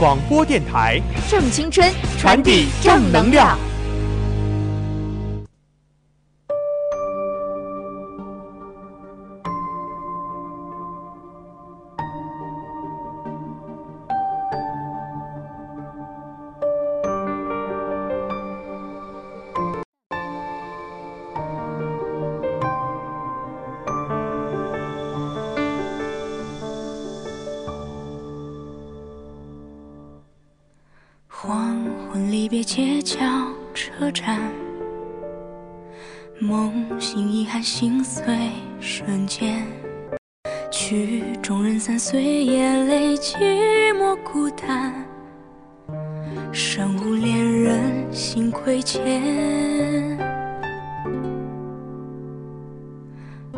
广播电台，正青春，传递正能量。别街角车站，梦醒遗憾心碎瞬间，曲终人散，岁月泪寂寞孤单，身无恋人心亏欠。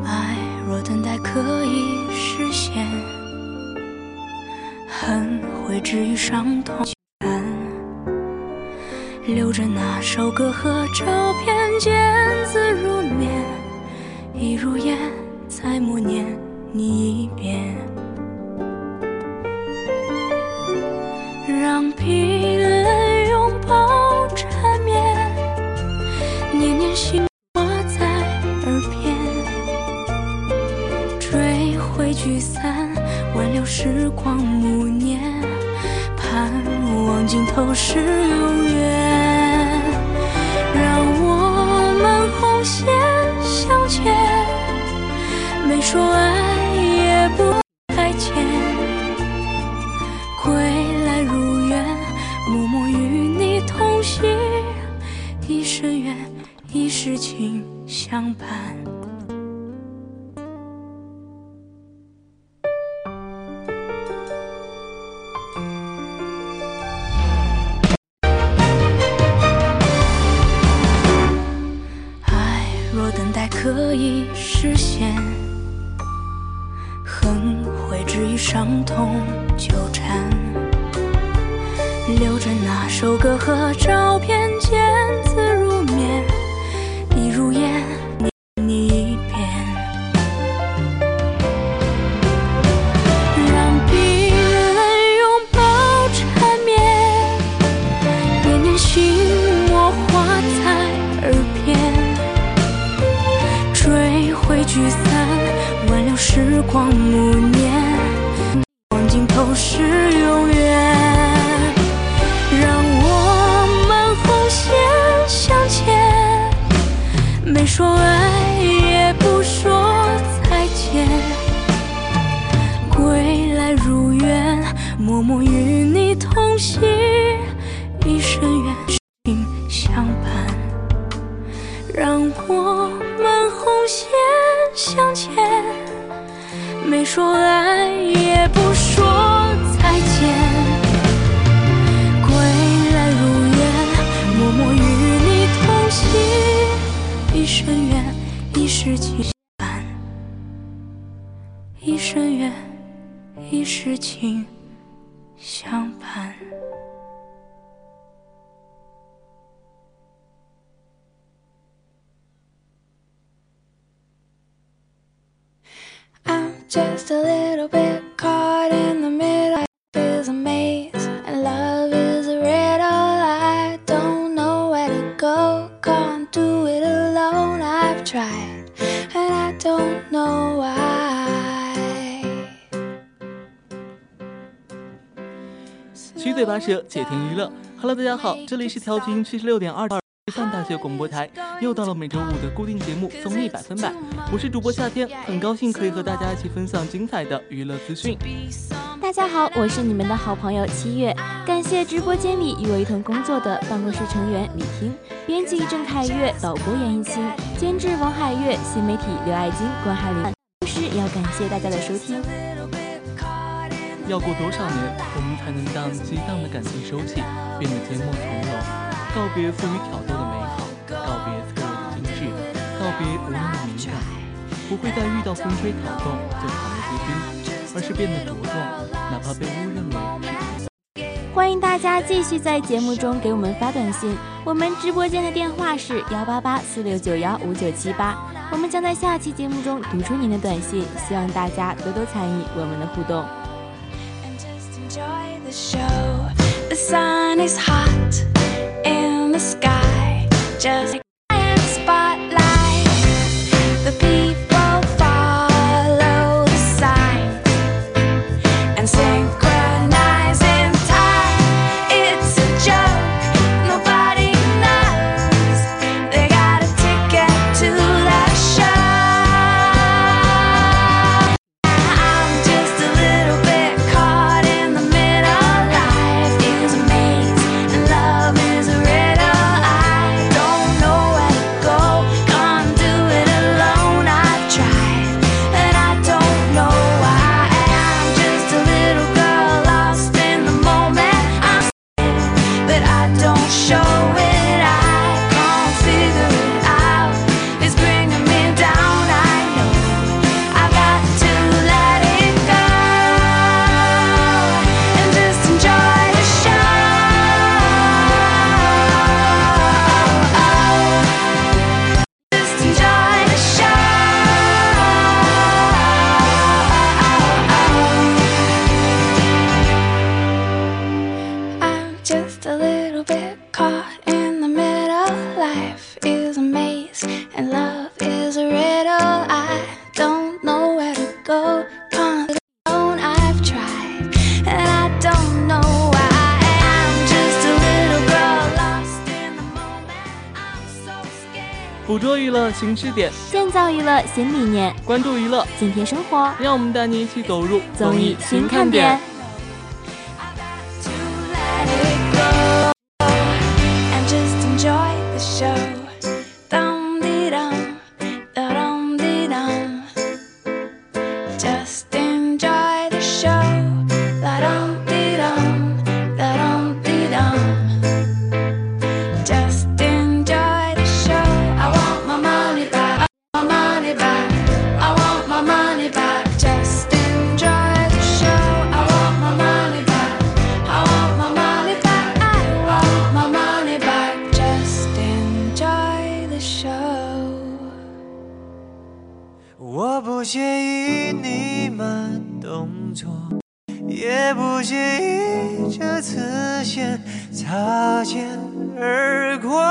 爱若等待可以实现，恨会治愈伤痛。歌和照片，见字如面，一如烟，再默念你一遍，让疲累拥抱缠绵，念念心话在耳边，追回聚散，挽留时光暮年。盼望尽头是永远，说爱说爱且听娱乐。Hello，大家好，这里是调频七十六点二师范大学广播台，又到了每周五的固定节目《综艺百分百》，我是主播夏天，很高兴可以和大家一起分享精彩的娱乐资讯。大家好，我是你们的好朋友七月，感谢直播间里与我一同工作的办公室成员李婷、编辑郑凯月、导播袁艺清、监制王海月、新媒体刘爱金、关海林，同时也要感谢大家的收听。要过多少年，我们才能将激荡的感情收起，变得缄默从容？告别富于挑逗的美好，告别脆弱的精致，告别无能的敏感，不会再遇到风吹草动就躺为贵宾，而是变得茁壮，哪怕被误认为是。欢迎大家继续在节目中给我们发短信，我们直播间的电话是幺八八四六九幺五九七八，我们将在下期节目中读出您的短信，希望大家多多参与我们的互动。The show. The sun is hot in the sky, just 新支点，建造娱乐新理念，关注娱乐，紧贴生活，让我们带你一起走入综艺新看点。Show. 我不介意你慢动作，也不介意这次先擦肩而过。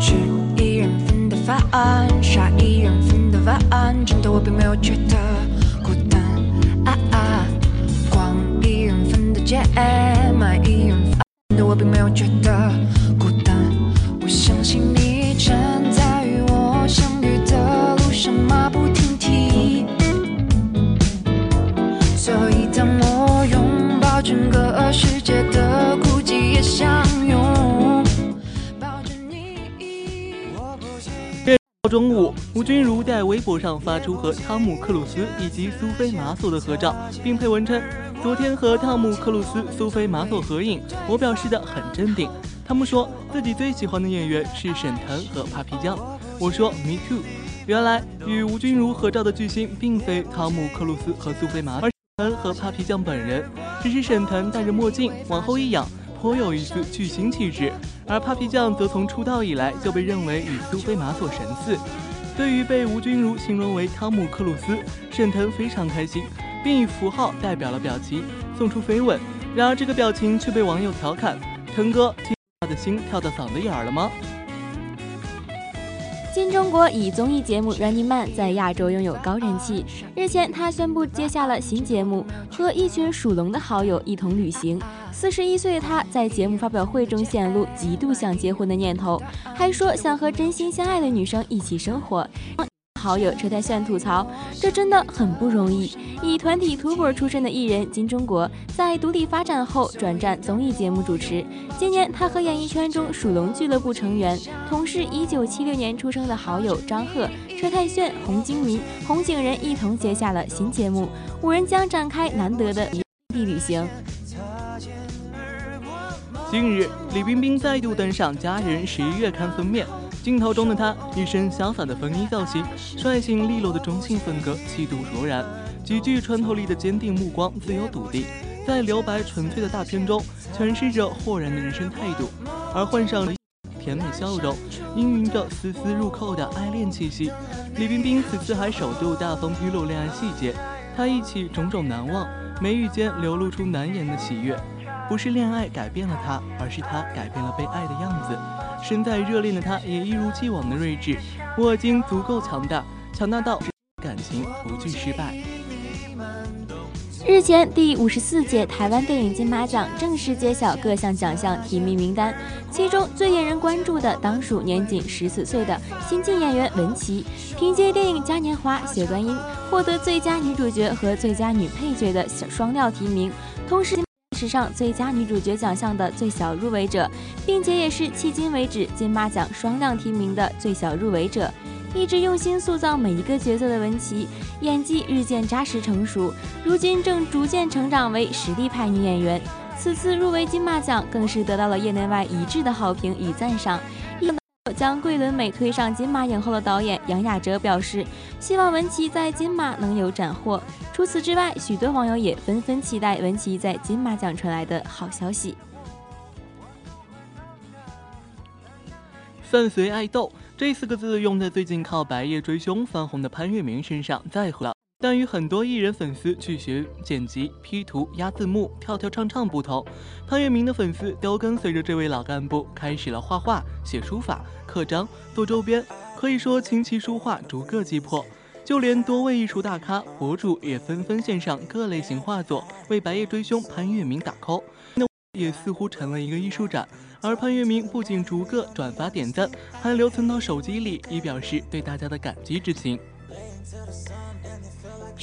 吃一人份的饭，杀一人份的碗，真的我并没有觉得孤单啊啊！逛一人份的街，买中午，吴君如在微博上发出和汤姆克鲁斯以及苏菲玛索的合照，并配文称：“昨天和汤姆克鲁斯、苏菲玛索合影，我表示的很镇定。他们说自己最喜欢的演员是沈腾和 Papi 酱。我说 Me too。原来与吴君如合照的巨星并非汤姆克鲁斯和苏菲玛索，而沈腾和 Papi 酱本人。只是沈腾戴着墨镜往后一仰，颇有一丝巨星气质；而 Papi 酱则从出道以来就被认为与苏菲玛索神似。对于被吴君如形容为汤姆克鲁斯，沈腾非常开心，并以符号代表了表情，送出飞吻。然而这个表情却被网友调侃：“腾哥，听他的心跳到嗓子眼儿了吗？”新中国以综艺节目《Running Man》在亚洲拥有高人气。日前，他宣布接下了新节目，和一群属龙的好友一同旅行。四十一岁的他在节目发表会中显露极度想结婚的念头，还说想和真心相爱的女生一起生活。好友车太炫吐槽：“这真的很不容易。”以团体土拨出身的艺人金钟国，在独立发展后转战综艺节目主持。今年，他和演艺圈中属龙俱乐部成员、同是一九七六年出生的好友张赫、车太铉、洪金明、洪景仁一同接下了新节目，五人将展开难得的异地旅行。近日，李冰冰再度登上《佳人十一月刊》封面。镜头中的她，一身潇洒的风衣造型，率性利落的中性风格，气度卓然，极具穿透力的坚定目光，自由笃定，在留白纯粹的大片中诠释着豁然的人生态度，而换上甜美笑容，氤氲着丝丝入扣的爱恋气息。李冰冰此次还首度大方披露恋爱细节，她忆起种种难忘，眉宇间流露出难言的喜悦。不是恋爱改变了他，而是他改变了被爱的样子。身在热恋的他，也一如既往的睿智。我已经足够强大，强大到感情不惧失败。日前，第五十四届台湾电影金马奖正式揭晓各项奖项提名名单，其中最引人关注的当属年仅十四岁的新晋演员文琪，凭借电影《嘉年华》谢端音获得最佳女主角和最佳女配角的双料提名，同时。史上最佳女主角奖项的最小入围者，并且也是迄今为止金马奖双亮提名的最小入围者。一直用心塑造每一个角色的文琪，演技日渐扎实成熟，如今正逐渐成长为实力派女演员。此次入围金马奖，更是得到了业内外一致的好评与赞赏。将桂纶镁推上金马影后的导演杨雅哲表示，希望文琪在金马能有斩获。除此之外，许多网友也纷纷期待文琪在金马奖传来的好消息。伴随爱豆这四个字用在最近靠白夜追凶翻红的潘粤明身上再合了。但与很多艺人粉丝去学剪辑、P 图、压字幕、跳跳唱唱不同，潘粤明的粉丝都跟随着这位老干部开始了画画、写书法、刻章、做周边，可以说琴棋书画逐个击破。就连多位艺术大咖、博主也纷纷献上各类型画作，为白夜追凶潘粤明打 call，那也似乎成了一个艺术展。而潘粤明不仅逐个转发点赞，还留存到手机里，以表示对大家的感激之情。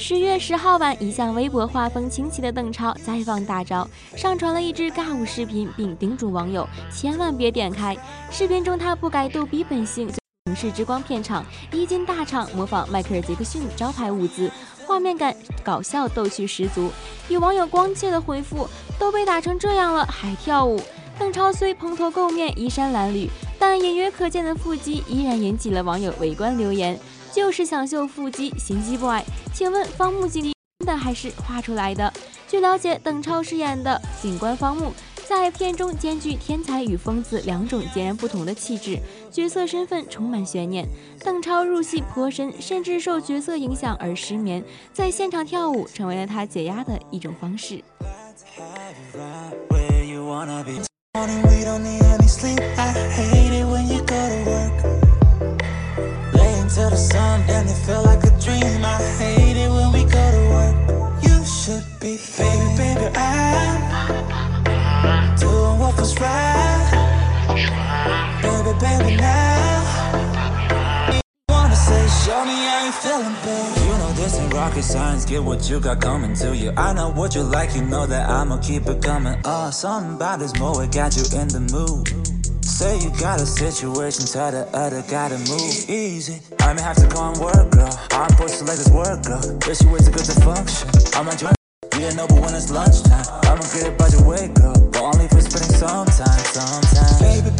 十月十号晚，一向微博画风清奇的邓超再放大招，上传了一支尬舞视频，并叮嘱网友千万别点开。视频中，他不改逗逼本性，城市之光片场一进大场，模仿迈克尔·杰克逊招牌舞姿，画面感搞笑逗趣十足。有网友光切的回复：“都被打成这样了，还跳舞？”邓超虽蓬头垢面、衣衫褴褛，但隐约可见的腹肌依然引起了网友围观留言。就是想秀腹肌，心机 boy。请问方木警真的还是画出来的？据了解，邓超饰演的警官方木在片中兼具天才与疯子两种截然不同的气质，角色身份充满悬念。邓超入戏颇深，甚至受角色影响而失眠，在现场跳舞成为了他解压的一种方式。Sun and it felt like a dream. I hate it when we go to work. You should be, baby, baby, I'm doing what was right. Baby, baby, now. You wanna say, show me how you feeling, baby. You know this ain't rocket science. Get what you got coming to you. I know what you like. You know that I'ma keep it coming. Uh, something about this mo, it got you in the mood. Say you got a situation, tell the other gotta move easy. I may have to go and work, girl. I'm supposed to let this work, girl. If she ways to get the function. I'm enjoying. We know, but when it's lunchtime, I'ma get by the way, girl. But only for whispering sometimes, sometimes. Baby,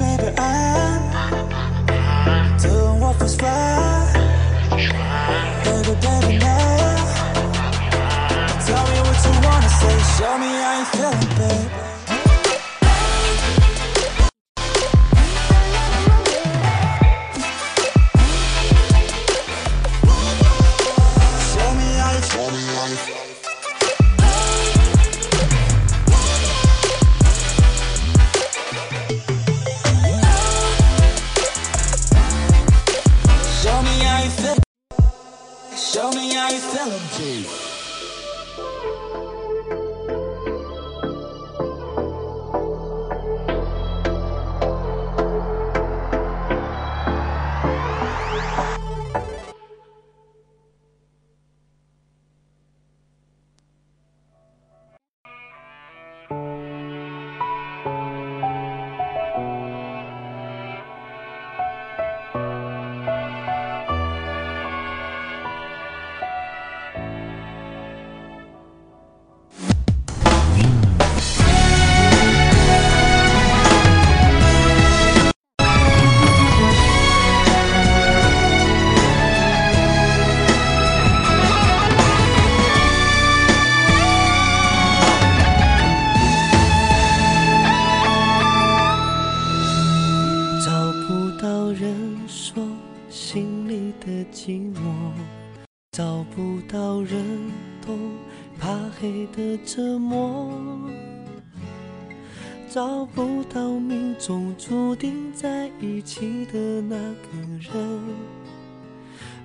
寂寞，找不到人懂怕黑的折磨，找不到命中注定在一起的那个人。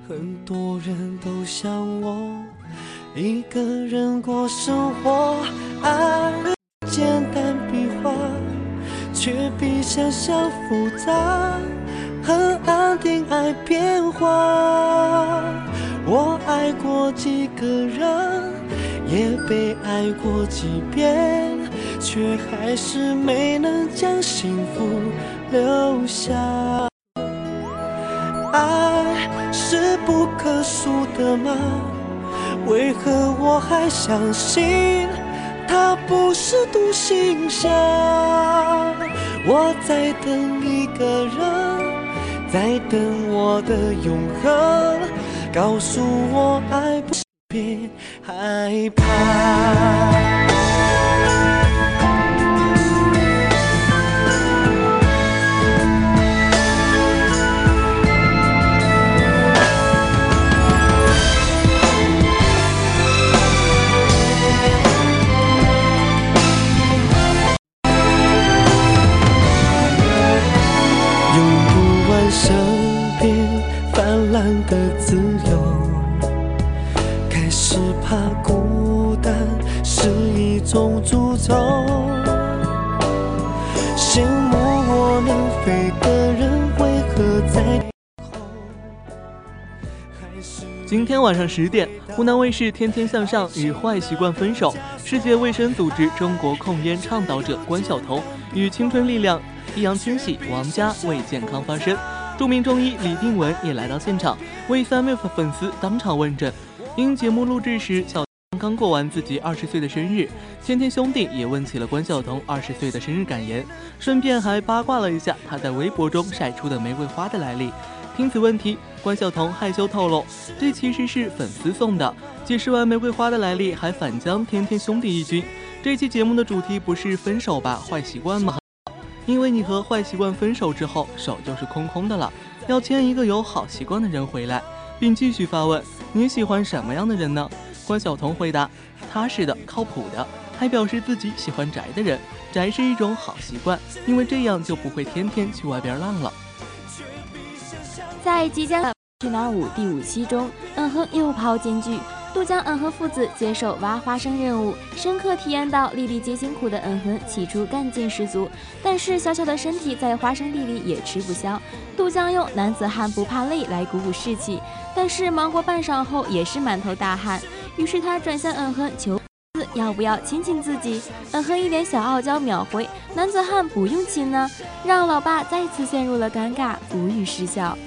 很多人都像我，一个人过生活，爱简单笔画。却比想象复杂，很安定爱变化。我爱过几个人，也被爱过几遍，却还是没能将幸福留下。爱是不可数的吗？为何我还相信？它不是独行侠，我在等一个人，在等我的永恒，告诉我爱不别害怕。的自由，开始怕孤单是一种诅咒。羡慕我能飞的人，为何在今天晚上十点，湖南卫视《天天向上》与坏习惯分手。世界卫生组织中国控烟倡导者关晓彤与青春力量易烊千玺、王佳为健康发声。著名中医李定文也来到现场，为三位粉丝当场问诊。因节目录制时，小刚过完自己二十岁的生日，天天兄弟也问起了关晓彤二十岁的生日感言，顺便还八卦了一下他在微博中晒出的玫瑰花的来历。听此问题，关晓彤害羞透露，这其实是粉丝送的。解释完玫瑰花的来历，还反将天天兄弟一军。这期节目的主题不是分手吧，坏习惯吗？因为你和坏习惯分手之后，手就是空空的了，要牵一个有好习惯的人回来，并继续发问：你喜欢什么样的人呢？关晓彤回答：踏实的、靠谱的，还表示自己喜欢宅的人，宅是一种好习惯，因为这样就不会天天去外边浪了。在即将的去哪儿舞第五期中，嗯哼又抛金句。杜江、嗯哼父子接受挖花生任务，深刻体验到粒粒皆辛苦的嗯哼起初干劲十足，但是小小的身体在花生地里也吃不消。杜江用男子汉不怕累来鼓舞士气，但是忙过半晌后也是满头大汗。于是他转向嗯哼求要不要亲亲自己？嗯哼一脸小傲娇秒回：男子汉不用亲呢，让老爸再次陷入了尴尬，无语失笑。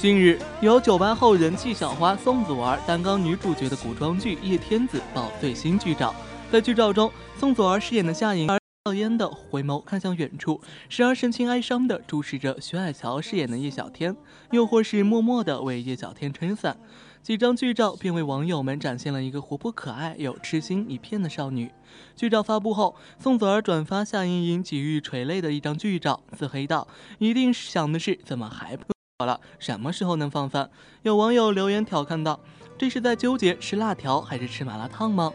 近日，由九八后人气小花宋祖儿担纲女主角的古装剧《叶天子》爆最新剧照。在剧照中，宋祖儿饰演的夏莹儿笑烟的回眸看向远处，时而神情哀伤的注视着徐海乔饰演的叶小天，又或是默默的为叶小天撑伞。几张剧照便为网友们展现了一个活泼可爱又痴心一片的少女。剧照发布后，宋祖儿转发夏莹莹几欲垂泪的一张剧照，自黑道：“一定想的是怎么还不好了？什么时候能放饭？”有网友留言调侃道：“这是在纠结吃辣条还是吃麻辣烫吗？”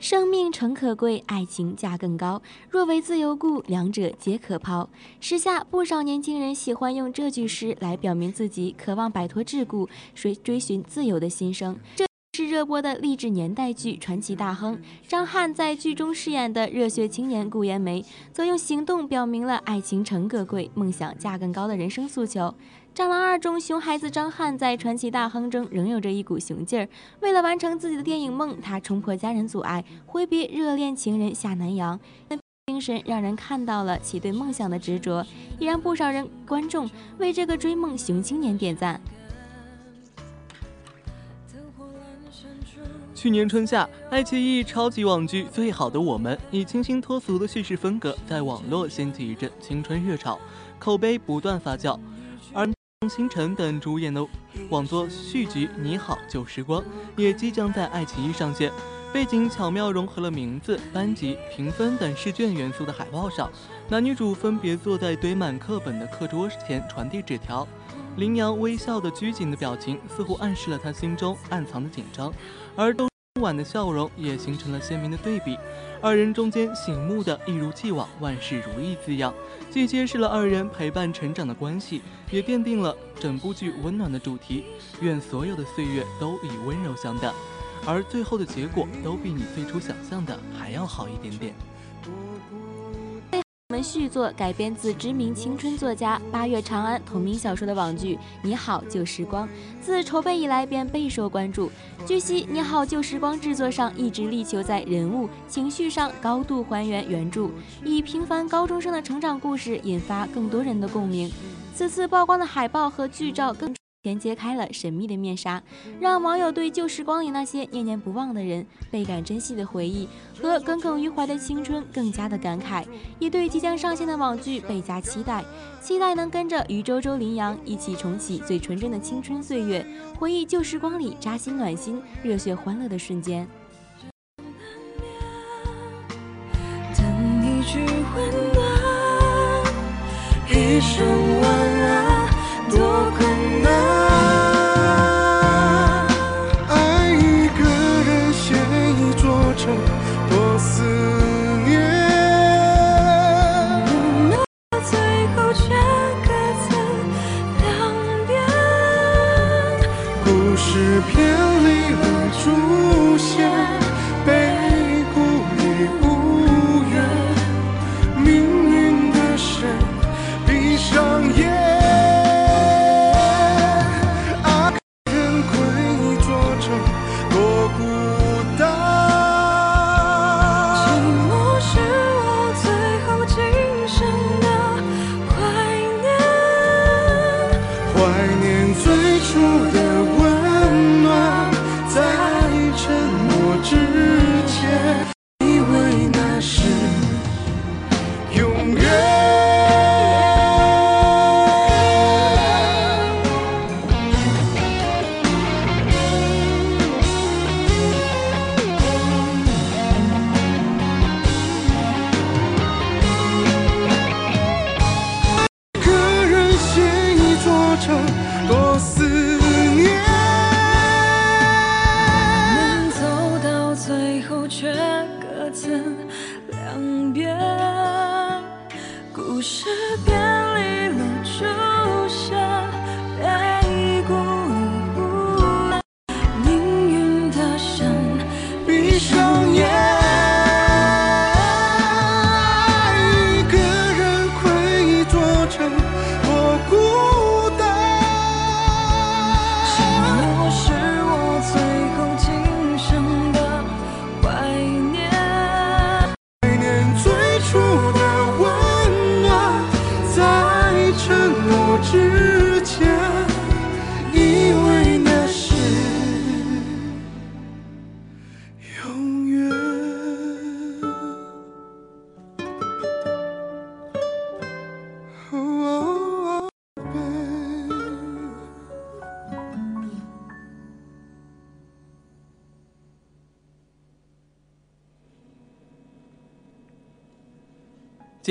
生命诚可贵，爱情价更高。若为自由故，两者皆可抛。时下不少年轻人喜欢用这句诗来表明自己渴望摆脱桎梏、追追寻自由的心声。这是热播的励志年代剧《传奇大亨》。张翰在剧中饰演的热血青年顾延梅，则用行动表明了爱情诚可贵、梦想价更高的人生诉求。《战狼二》中，熊孩子张翰在传奇大亨中仍有着一股熊劲儿。为了完成自己的电影梦，他冲破家人阻碍，挥别热恋情人下南洋。精神让人看到了其对梦想的执着，也让不少人观众为这个追梦熊青年点赞。去年春夏，爱奇艺超级网剧《最好的我们》以清新脱俗的叙事风格，在网络掀起一阵青春热潮，口碑不断发酵，而。星辰等主演的网作续集《你好旧时光》也即将在爱奇艺上线。背景巧妙融合了名字、班级、评分等试卷元素的海报上，男女主分别坐在堆满课本的课桌前传递纸条。林阳微笑的拘谨的表情，似乎暗示了他心中暗藏的紧张，而都婉的笑容也形成了鲜明的对比。二人中间醒目的一如既往万事如意字样，既揭示了二人陪伴成长的关系，也奠定了整部剧温暖的主题。愿所有的岁月都以温柔相待，而最后的结果都比你最初想象的还要好一点点。我们续作改编自知名青春作家八月长安同名小说的网剧《你好旧时光》，自筹备以来便备受关注。据悉，《你好旧时光》制作上一直力求在人物情绪上高度还原原著，以平凡高中生的成长故事引发更多人的共鸣。此次曝光的海报和剧照更。前揭开了神秘的面纱，让网友对旧时光里那些念念不忘的人、倍感珍惜的回忆和耿耿于怀的青春更加的感慨，也对即将上线的网剧倍加期待，期待能跟着于周周、林阳一起重启最纯真的青春岁月，回忆旧时光里扎心暖心、热血欢乐的瞬间。等一句温暖，一生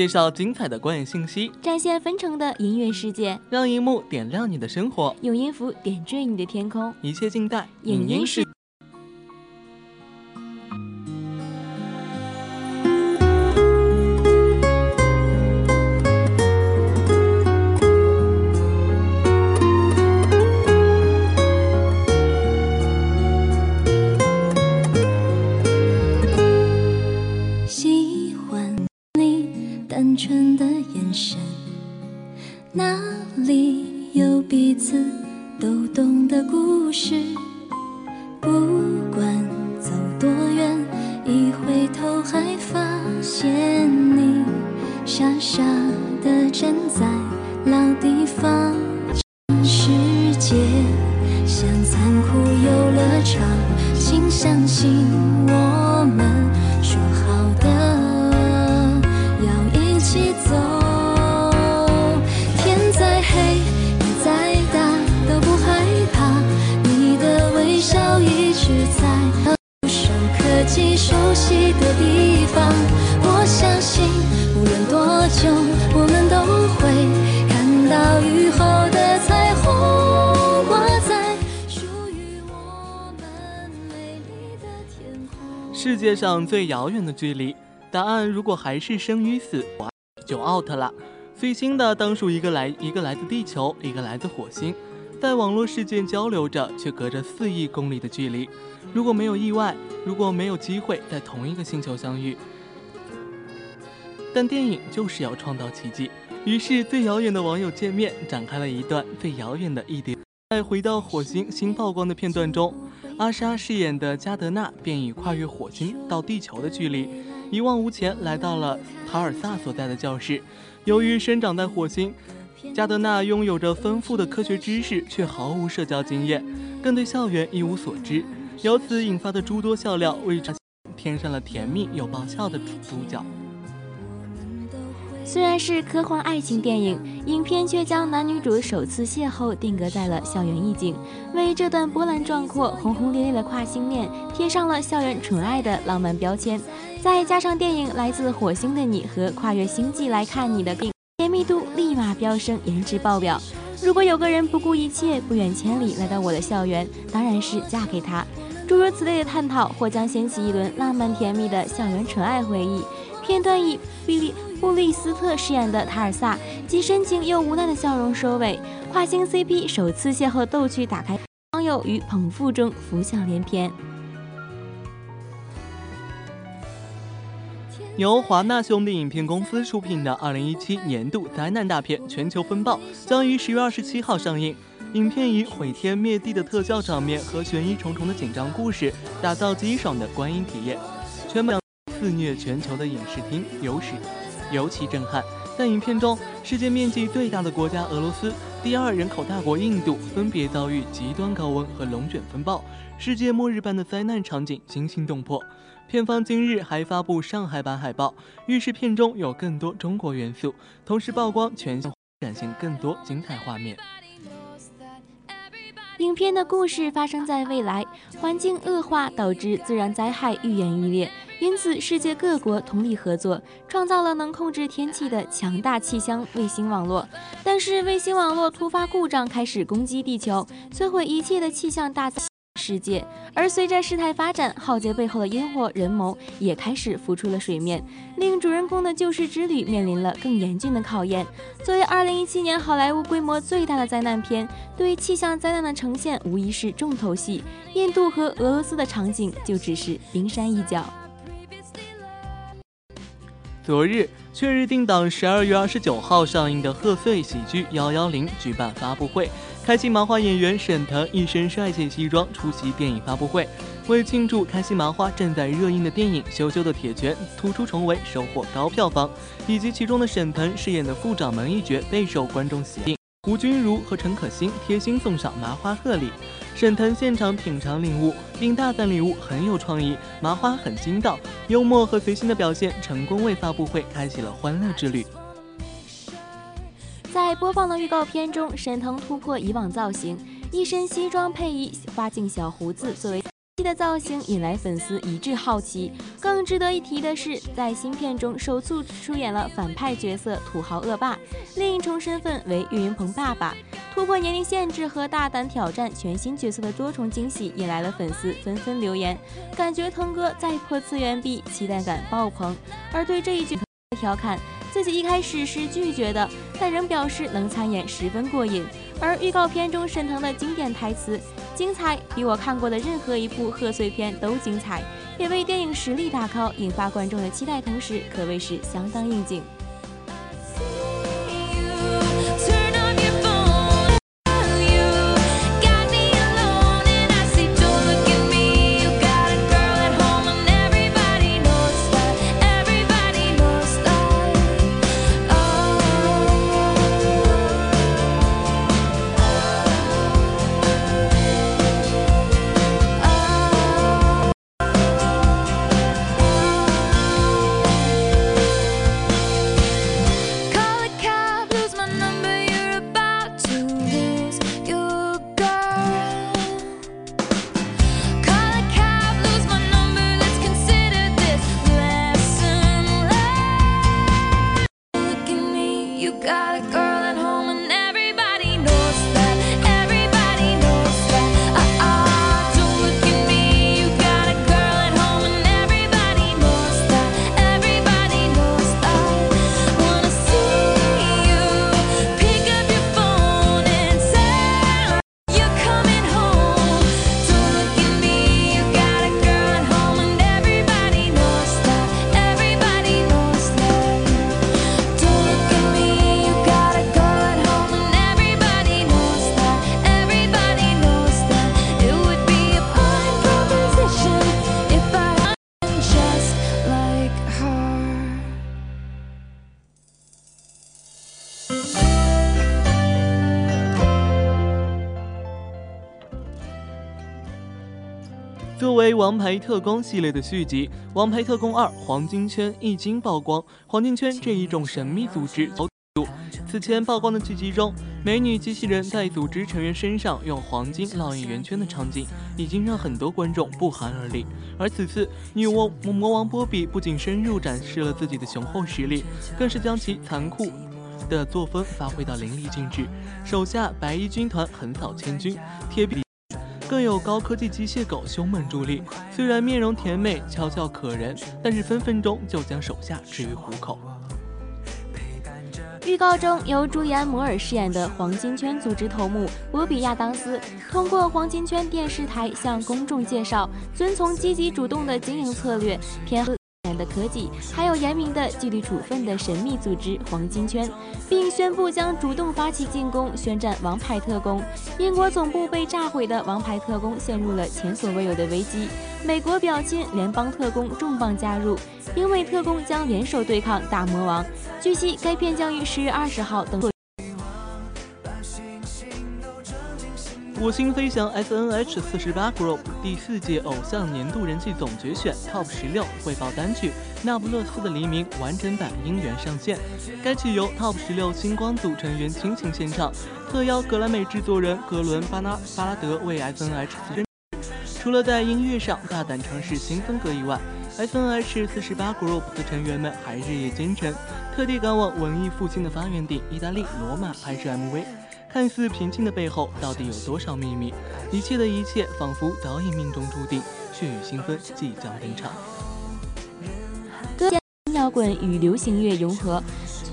介绍精彩的观影信息，展现纷呈的音乐世界，让荧幕点亮你的生活，用音符点缀你的天空，一切尽在影音世。上最遥远的距离，答案如果还是生与死，就 out 了。最新的当属一个来一个来自地球，一个来自火星，在网络世界交流着，却隔着四亿公里的距离。如果没有意外，如果没有机会在同一个星球相遇，但电影就是要创造奇迹。于是，最遥远的网友见面，展开了一段最遥远的异地。在回到火星新曝光的片段中。阿莎饰演的加德纳便以跨越火星到地球的距离，一往无前来到了塔尔萨所在的教室。由于生长在火星，加德纳拥有着丰富的科学知识，却毫无社交经验，更对校园一无所知。由此引发的诸多笑料，为他添上了甜蜜又爆笑的主角。虽然是科幻爱情电影，影片却将男女主首次邂逅定格在了校园意境，为这段波澜壮阔、轰轰烈烈的跨性恋贴上了校园纯爱的浪漫标签。再加上电影《来自火星的你》和《跨越星际来看你》的病甜蜜度立马飙升，颜值爆表。如果有个人不顾一切、不远千里来到我的校园，当然是嫁给他。诸如此类的探讨，或将掀起一轮浪漫甜蜜的校园纯爱回忆。片段以比利。布利斯特饰演的塔尔萨，既深情又无奈的笑容收尾。跨星 CP 首次邂逅逗趣打开，网友与捧腹中浮想联翩。由华纳兄弟影片公司出品的2017年度灾难大片《全球风暴》将于十月二十七号上映。影片以毁天灭地的特效场面和悬疑重重的紧张故事，打造极爽的观影体验。全本肆虐全球的影视厅有史。尤其震撼，在影片中，世界面积最大的国家俄罗斯、第二人口大国印度分别遭遇极端高温和龙卷风暴，世界末日般的灾难场景惊心动魄。片方今日还发布上海版海报，预示片中有更多中国元素，同时曝光全新展现更多精彩画面。影片的故事发生在未来，环境恶化导致自然灾害愈演愈烈。因此，世界各国通力合作，创造了能控制天气的强大气象卫星网络。但是，卫星网络突发故障，开始攻击地球，摧毁一切的气象大世界。而随着事态发展，浩劫背后的因祸人谋也开始浮出了水面，令主人公的救世之旅面临了更严峻的考验。作为2017年好莱坞规模最大的灾难片，对气象灾难的呈现无疑是重头戏。印度和俄罗斯的场景就只是冰山一角。昨日确日定档十二月二十九号上映的贺岁喜剧《幺幺零》举办发布会，开心麻花演员沈腾一身帅气西装出席电影发布会。为庆祝开心麻花正在热映的电影《羞羞的铁拳》突出重围，收获高票房，以及其中的沈腾饰演的副掌门一角备受观众喜定。吴君如和陈可辛贴心送上麻花贺礼。沈腾现场品尝领悟，并大赞礼物很有创意，麻花很精到，幽默和随心的表现，成功为发布会开启了欢乐之旅。在播放的预告片中，沈腾突破以往造型，一身西装配衣花镜小胡子作为的造型引来粉丝一致好奇。更值得一提的是，在新片中首次出演了反派角色土豪恶霸，另一重身份为岳云鹏爸爸。突破年龄限制和大胆挑战全新角色的多重惊喜，引来了粉丝纷纷留言，感觉腾哥再破次元壁，期待感爆棚。而对这一句调侃，自己一开始是拒绝的，但仍表示能参演十分过瘾。而预告片中沈腾的经典台词“精彩比我看过的任何一部贺岁片都精彩”，也为电影实力大考引发观众的期待，同时可谓是相当应景。王牌特工》系列的续集，《王牌特工二：黄金圈》一经曝光，黄金圈这一种神秘组织。此前曝光的剧集中，美女机器人在组织成员身上用黄金烙印圆圈的场景，已经让很多观众不寒而栗。而此次，女魔魔王波比不仅深入展示了自己的雄厚实力，更是将其残酷的作风发挥到淋漓尽致，手下白衣军团横扫千军，铁臂。更有高科技机械狗凶猛助力，虽然面容甜美、俏俏可人，但是分分钟就将手下置于虎口。预告中，由朱莉安·摩尔饰演的黄金圈组织头目波比亚当斯，通过黄金圈电视台向公众介绍遵从积极主动的经营策略，偏。的科技，还有严明的纪律处分的神秘组织黄金圈，并宣布将主动发起进攻，宣战王牌特工。英国总部被炸毁的王牌特工陷入了前所未有的危机。美国表亲联邦特工重磅加入，英美特工将联手对抗大魔王。据悉，该片将于十月二十号登火星飞翔 S N H 四十八 Group 第四届偶像年度人气总决选 Top 十六汇报单曲《那不勒斯的黎明》完整版音源上线。该曲由 Top 十六星光组成员倾情献唱，特邀格莱美制作人格伦巴拉巴拉德为 S N H 四除了在音乐上大胆尝试新风格以外，S N H 四十八 Group 的成员们还日夜兼程，特地赶往文艺复兴的发源地意大利罗马拍摄 MV。看似平静的背后，到底有多少秘密？一切的一切，仿佛早已命中注定，血雨腥风即将登场。歌摇滚与流行乐融合，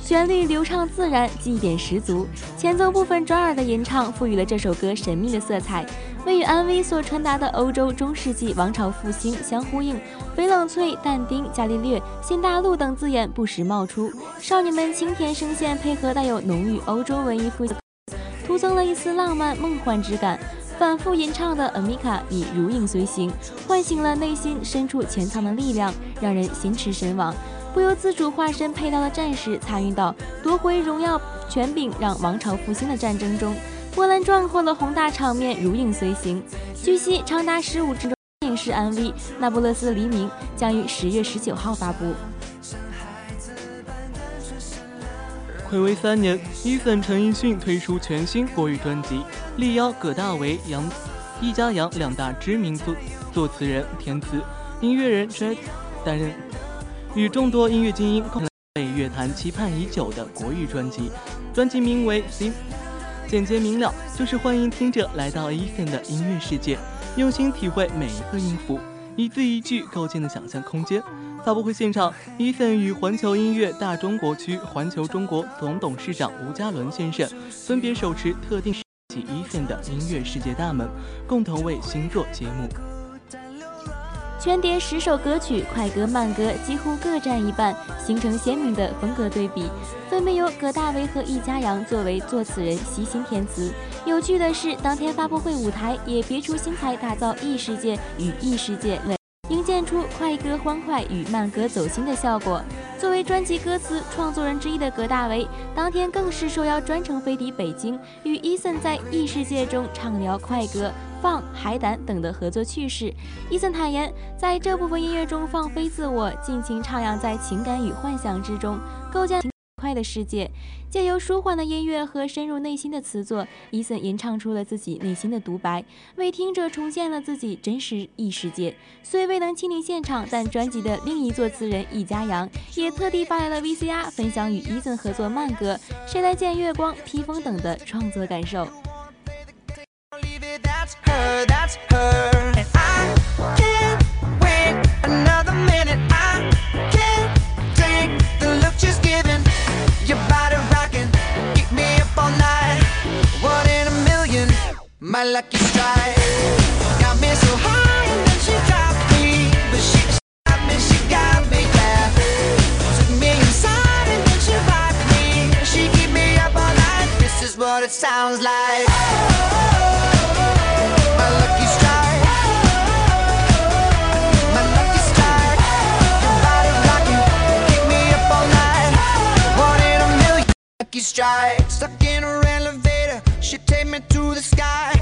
旋律流畅自然，记忆点十足。前奏部分抓耳的吟唱，赋予了这首歌神秘的色彩，为与 MV 所传达的欧洲中世纪王朝复兴相呼应。翡冷翠、但丁、伽利略、新大陆等字眼不时冒出，少女们清甜声线配合带有浓郁欧洲文艺复兴。徒增了一丝浪漫梦幻之感，反复吟唱的 Amika 已如影随形，唤醒了内心深处潜藏的力量，让人心驰神往，不由自主化身佩刀的战士，参与到夺回荣耀权柄、让王朝复兴的战争中。波澜壮阔的宏大场面如影随形。据悉，长达十五分钟影视 MV《那不勒斯黎明》将于十月十九号发布。暌违三年，，Eason 陈奕迅推出全新国语专辑，力邀葛大为、杨易家扬两大知名作作词人、填词、音乐人 J 担任，与众多音乐精英共为乐坛期盼已久的国语专辑。专辑名为《心》，简洁明了，就是欢迎听者来到 Eason 的音乐世界，用心体会每一个音符，一字一句构建的想象空间。发布会现场，Eason 与环球音乐大中国区环球中国总董事长吴嘉伦先生分别手持特定起 Eason 的音乐世界大门，共同为新作揭幕。全碟十首歌曲，快歌慢歌几乎各占一半，形成鲜明的风格对比。分别由葛大为和易家扬作为作词人悉心填词。有趣的是，当天发布会舞台也别出心裁，打造异世界与异世界。营建出快歌欢快与慢歌走心的效果。作为专辑歌词创作人之一的葛大为，当天更是受邀专程飞抵北京，与 Eason 在异世界中畅聊快歌、放海胆等的合作趣事。Eason 坦言，在这部分音乐中放飞自我，尽情徜徉在情感与幻想之中，构建。快的世界，借由舒缓的音乐和深入内心的词作，伊森吟唱出了自己内心的独白，为听者重现了自己真实异世界。虽未能亲临现场，但专辑的另一作词人易家扬也特地发来了 VCR，分享与伊森合作慢歌《谁来见月光》《披风》等的创作感受。My lucky strike. Got me so high and then she dropped me, but she got me, she got me. Took me inside and then she rocked me. She keep me up all night. This is what it sounds like. My lucky strike. My lucky strike. Keep me up all night. One in a million. Lucky strike, stuck in her elevator. She take me to the sky.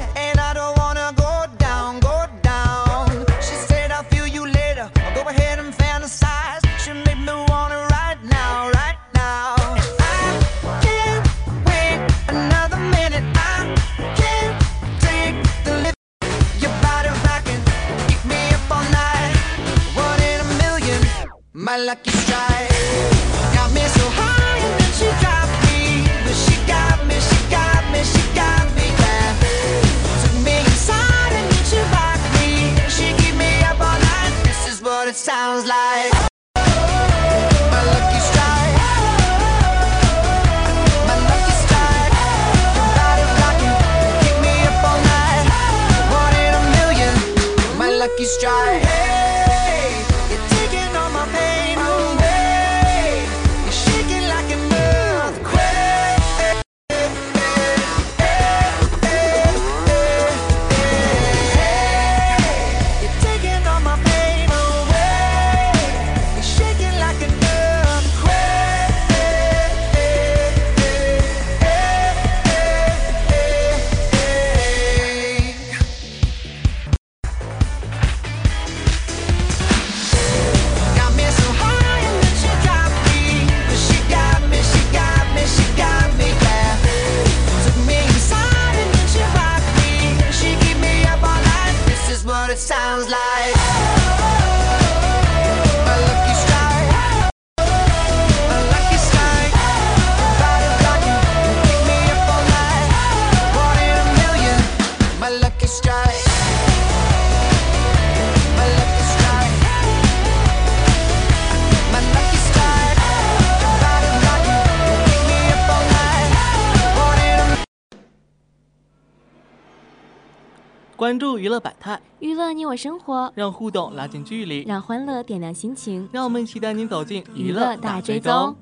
关注娱乐百态，娱乐你我生活，让互动拉近距离，让欢乐点亮心情。让我们一起带您走进娱乐大追踪。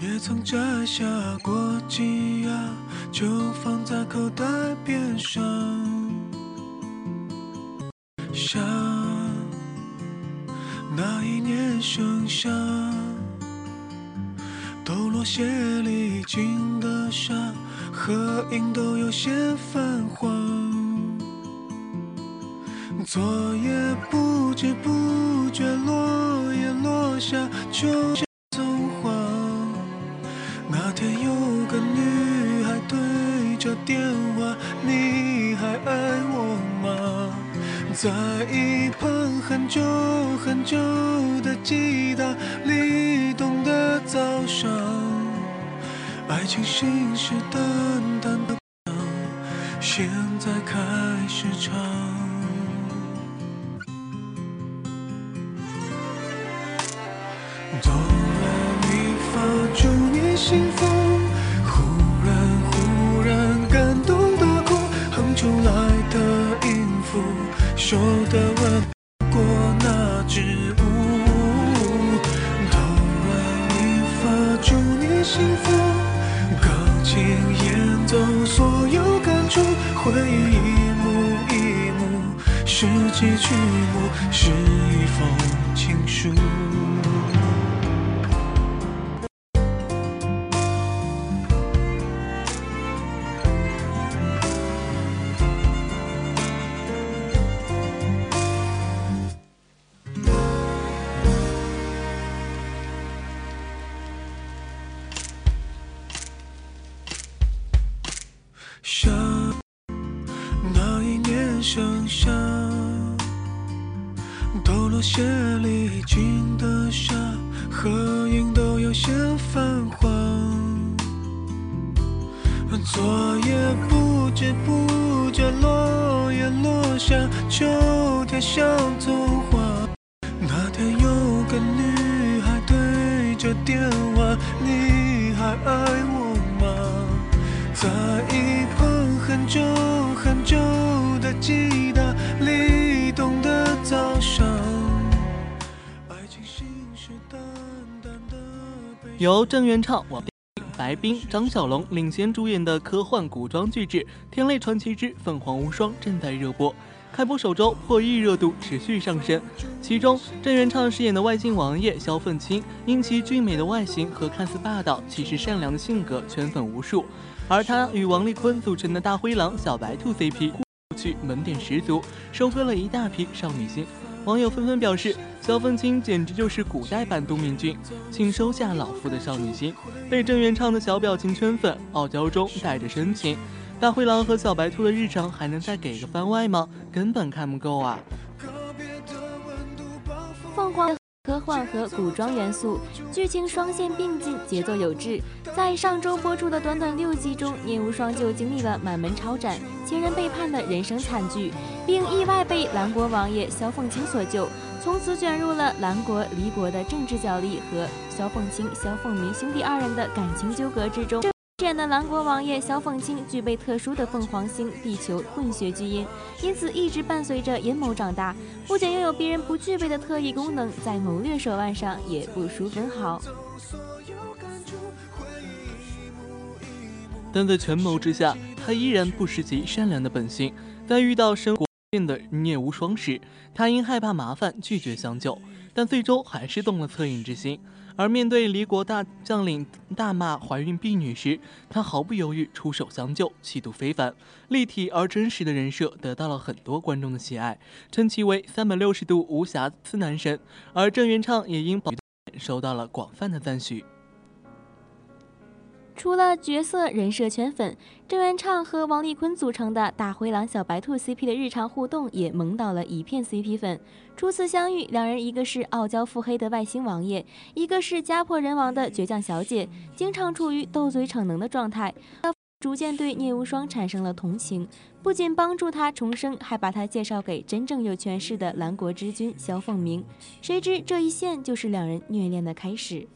也曾摘下过几芽，就放在口袋边上。想那一年盛夏，抖落鞋里进的沙，合影都有些泛黄。昨夜不知不觉，落叶落下，就像童话。那天有个女孩对着电话，你还爱我吗？在一旁很久很久的吉他里懂的早上，爱情信誓旦旦的讲，现在开始唱。Don't 由郑元畅、王白冰、张小龙领衔主演的科幻古装巨制《天类传奇之凤凰无双》正在热播。开播首周破亿热度持续上升，其中郑元畅饰演的外星王爷萧凤清，因其俊美的外形和看似霸道其实善良的性格圈粉无数，而他与王丽坤组成的大灰狼小白兔 CP，过去萌点十足，收割了一大批少女心。网友纷纷表示，萧凤清简直就是古代版都敏俊，请收下老夫的少女心。被郑元畅的小表情圈粉，傲娇中带着深情。大灰狼和小白兔的日常还能再给个番外吗？根本看不够啊！凤凰科幻和古装元素，剧情双线并进，节奏有致。在上周播出的短短六集中，聂无双就经历了满门抄斩、亲人背叛的人生惨剧，并意外被蓝国王爷萧凤清所救，从此卷入了蓝国、离国的政治角力和萧凤清、萧凤鸣兄弟二人的感情纠葛之中。饰演的蓝国王爷萧凤清具备特殊的凤凰星地球混血基因，因此一直伴随着阴谋长大。不仅拥有别人不具备的特异功能，在谋略手腕上也不输分毫。但在权谋之下，他依然不失其善良的本性。在遇到生活变的聂无双时，他因害怕麻烦拒绝相救，但最终还是动了恻隐之心。而面对离国大将领大骂怀孕婢女时，他毫不犹豫出手相救，气度非凡。立体而真实的人设得到了很多观众的喜爱，称其为三百六十度无瑕疵男神。而郑元畅也因保受到了广泛的赞许。除了角色人设圈粉，郑元畅和王丽坤组成的大灰狼小白兔 CP 的日常互动也萌到了一片 CP 粉。初次相遇，两人一个是傲娇腹黑的外星王爷，一个是家破人亡的倔强小姐，经常处于斗嘴逞能的状态。逐渐对聂无双产生了同情，不仅帮助他重生，还把他介绍给真正有权势的蓝国之君萧凤鸣。谁知这一线就是两人虐恋的开始。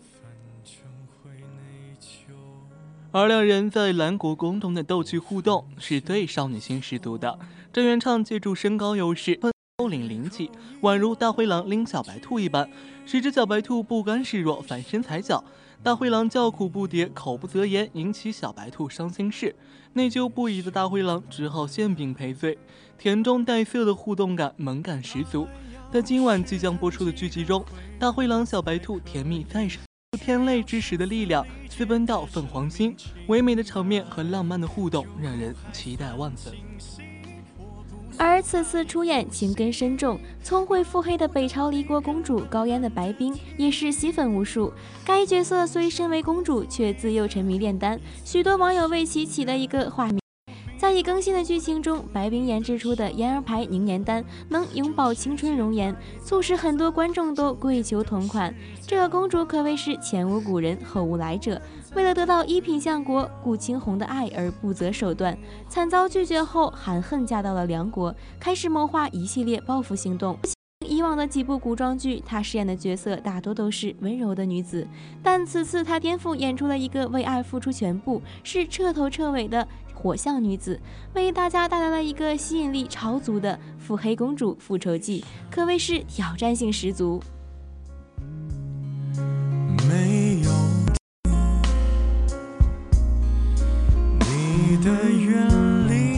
而两人在蓝国宫中的逗趣互动是最少女心十足的。郑元畅借助身高优势，头领灵气，宛如大灰狼拎小白兔一般，谁知小白兔不甘示弱，反身踩脚。大灰狼叫苦不迭，口不择言，引起小白兔伤心事。内疚不已的大灰狼只好馅饼赔罪，甜中带涩的互动感，萌感十足。在今晚即将播出的剧集中，大灰狼小白兔甜蜜再生。天泪之时的力量私奔到粉黄星，唯美的场面和浪漫的互动让人期待万分。而此次出演情根深重、聪慧腹黑的北朝离国公主高嫣的白冰也是吸粉无数。该角色虽身为公主，却自幼沉迷炼丹，许多网友为其起了一个化名。在更新的剧情中，白冰研制出的婴儿牌凝颜丹能永葆青春容颜，促使很多观众都跪求同款。这个公主可谓是前无古人后无来者，为了得到一品相国顾青红的爱而不择手段，惨遭拒绝后含恨嫁到了梁国，开始谋划一系列报复行动。以往的几部古装剧，她饰演的角色大多都是温柔的女子，但此次她颠覆演出了一个为爱付出全部、是彻头彻尾的火象女子，为大家带来了一个吸引力超足的《腹黑公主复仇记》，可谓是挑战性十足。没有你的远离，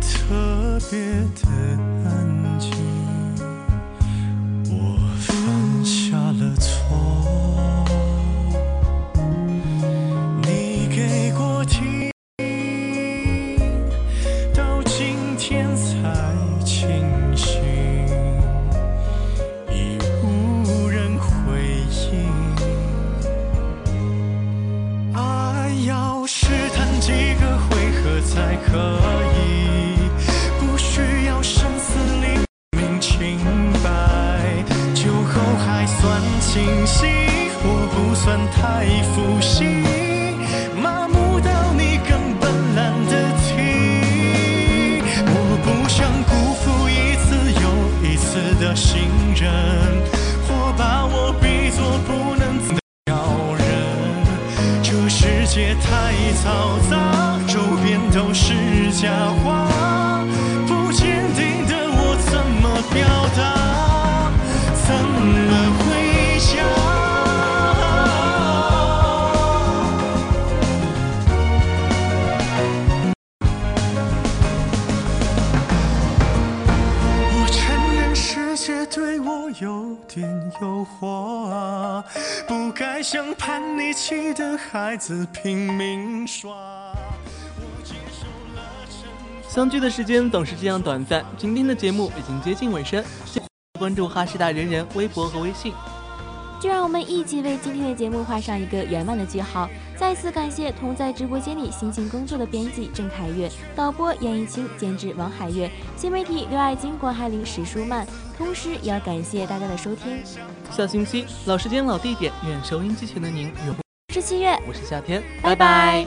特别的清晰，我不算太负心，麻木到你根本懒得听。我不想辜负一次又一次的信任，或把我比作不能自的小人。这世界太嘈杂，周边都是假话，有点诱惑啊，不该像叛逆期的孩子拼命耍。相聚的时间总是这样短暂，今天的节目已经接近尾声，关注哈师大人人微博和微信。就让我们一起为今天的节目画上一个圆满的句号。再次感谢同在直播间里辛勤工作的编辑郑凯月、导播严艺清、监制王海月、新媒体刘爱金、关海玲、史舒曼。同时，也要感谢大家的收听。下星期老时间老地点，愿收音机前的您永。我是七月，我是夏天，拜拜